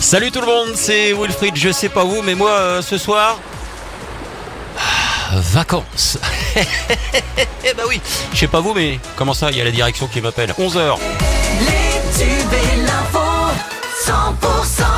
Salut tout le monde, c'est Wilfried, je sais pas vous, mais moi euh, ce soir... ah, Vacances. Eh bah oui, je sais pas vous, mais comment ça, il y a la direction qui m'appelle. 11h. Les tubes et l'info 100%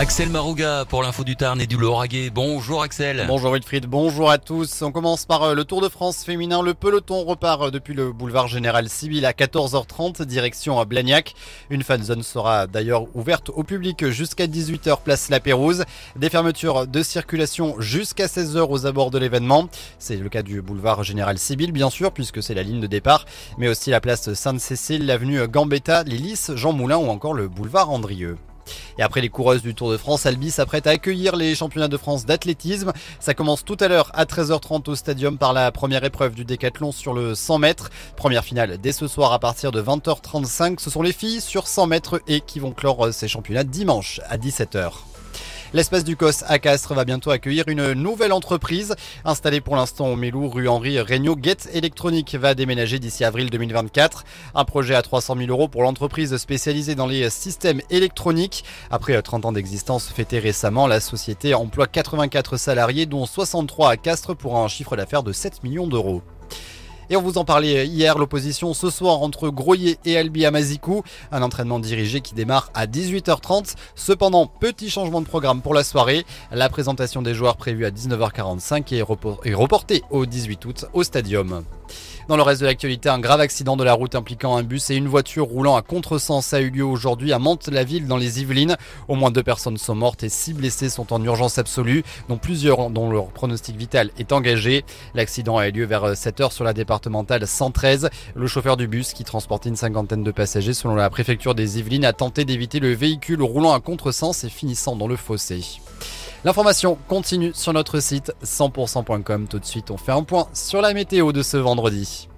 Axel Marouga pour l'info du Tarn et du Lauragais. Bonjour Axel. Bonjour Wilfried, bonjour à tous. On commence par euh, le Tour de France féminin. Le peloton repart euh, depuis le boulevard Général Sibyl à 14h30, direction à Blagnac. Une fan zone sera d'ailleurs ouverte au public jusqu'à 18h, place La Pérouse. Des fermetures de circulation jusqu'à 16h aux abords de l'événement. C'est le cas du boulevard Général Sibyl, bien sûr, puisque c'est la ligne de départ, mais aussi la place Sainte-Cécile, l'avenue Gambetta, Lys, Jean Moulin ou encore le boulevard Andrieux. Et après les coureuses du Tour de France, Albi s'apprête à accueillir les championnats de France d'athlétisme. Ça commence tout à l'heure à 13h30 au stadium par la première épreuve du décathlon sur le 100 mètres. Première finale dès ce soir à partir de 20h35. Ce sont les filles sur 100 mètres et qui vont clore ces championnats dimanche à 17h. L'espace du COS à Castres va bientôt accueillir une nouvelle entreprise. Installée pour l'instant au Mélou, rue Henri Regnault, Get Electronic va déménager d'ici avril 2024. Un projet à 300 000 euros pour l'entreprise spécialisée dans les systèmes électroniques. Après 30 ans d'existence fêtée récemment, la société emploie 84 salariés, dont 63 à Castres pour un chiffre d'affaires de 7 millions d'euros. Et on vous en parlait hier, l'opposition ce soir entre Groyer et Albi Amazikou. Un entraînement dirigé qui démarre à 18h30. Cependant, petit changement de programme pour la soirée. La présentation des joueurs prévue à 19h45 est, repor- est reportée au 18 août au Stadium. Dans le reste de l'actualité, un grave accident de la route impliquant un bus et une voiture roulant à contresens a eu lieu aujourd'hui à Mantes-la-Ville dans les Yvelines. Au moins deux personnes sont mortes et six blessés sont en urgence absolue, dont plusieurs dont leur pronostic vital est engagé. L'accident a eu lieu vers 7h sur la départementale 113. Le chauffeur du bus qui transportait une cinquantaine de passagers selon la préfecture des Yvelines a tenté d'éviter le véhicule roulant à contresens et finissant dans le fossé. L'information continue sur notre site 100%.com. Tout de suite, on fait un point sur la météo de ce vendredi.